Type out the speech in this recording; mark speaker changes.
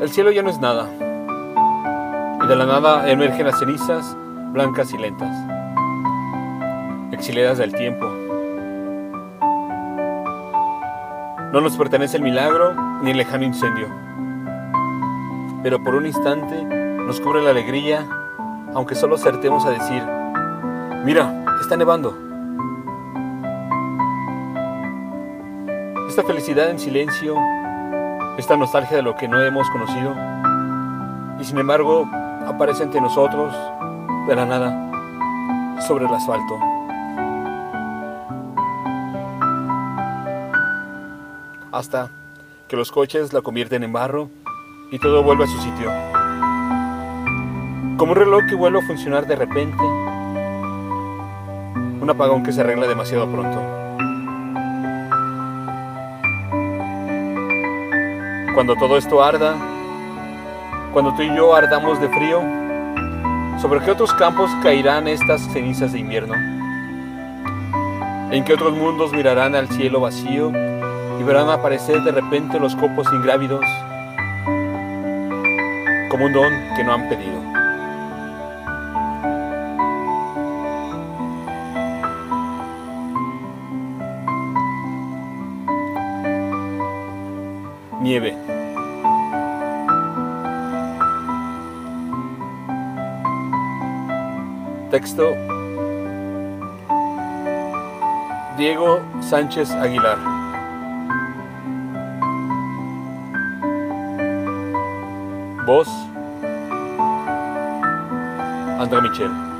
Speaker 1: El cielo ya no es nada, y de la nada emergen las cenizas blancas y lentas, exiliadas del tiempo. No nos pertenece el milagro ni el lejano incendio, pero por un instante nos cubre la alegría, aunque solo acertemos a decir, mira, está nevando. Esta felicidad en silencio, esta nostalgia de lo que no hemos conocido, y sin embargo aparece ante nosotros de la nada sobre el asfalto. Hasta que los coches la convierten en barro y todo vuelve a su sitio. Como un reloj que vuelve a funcionar de repente, un apagón que se arregla demasiado pronto. Cuando todo esto arda, cuando tú y yo ardamos de frío, ¿sobre qué otros campos caerán estas cenizas de invierno? ¿En qué otros mundos mirarán al cielo vacío y verán aparecer de repente los copos ingrávidos como un don que no han pedido? Nieve. Texto Diego Sánchez Aguilar. Voz André Michel.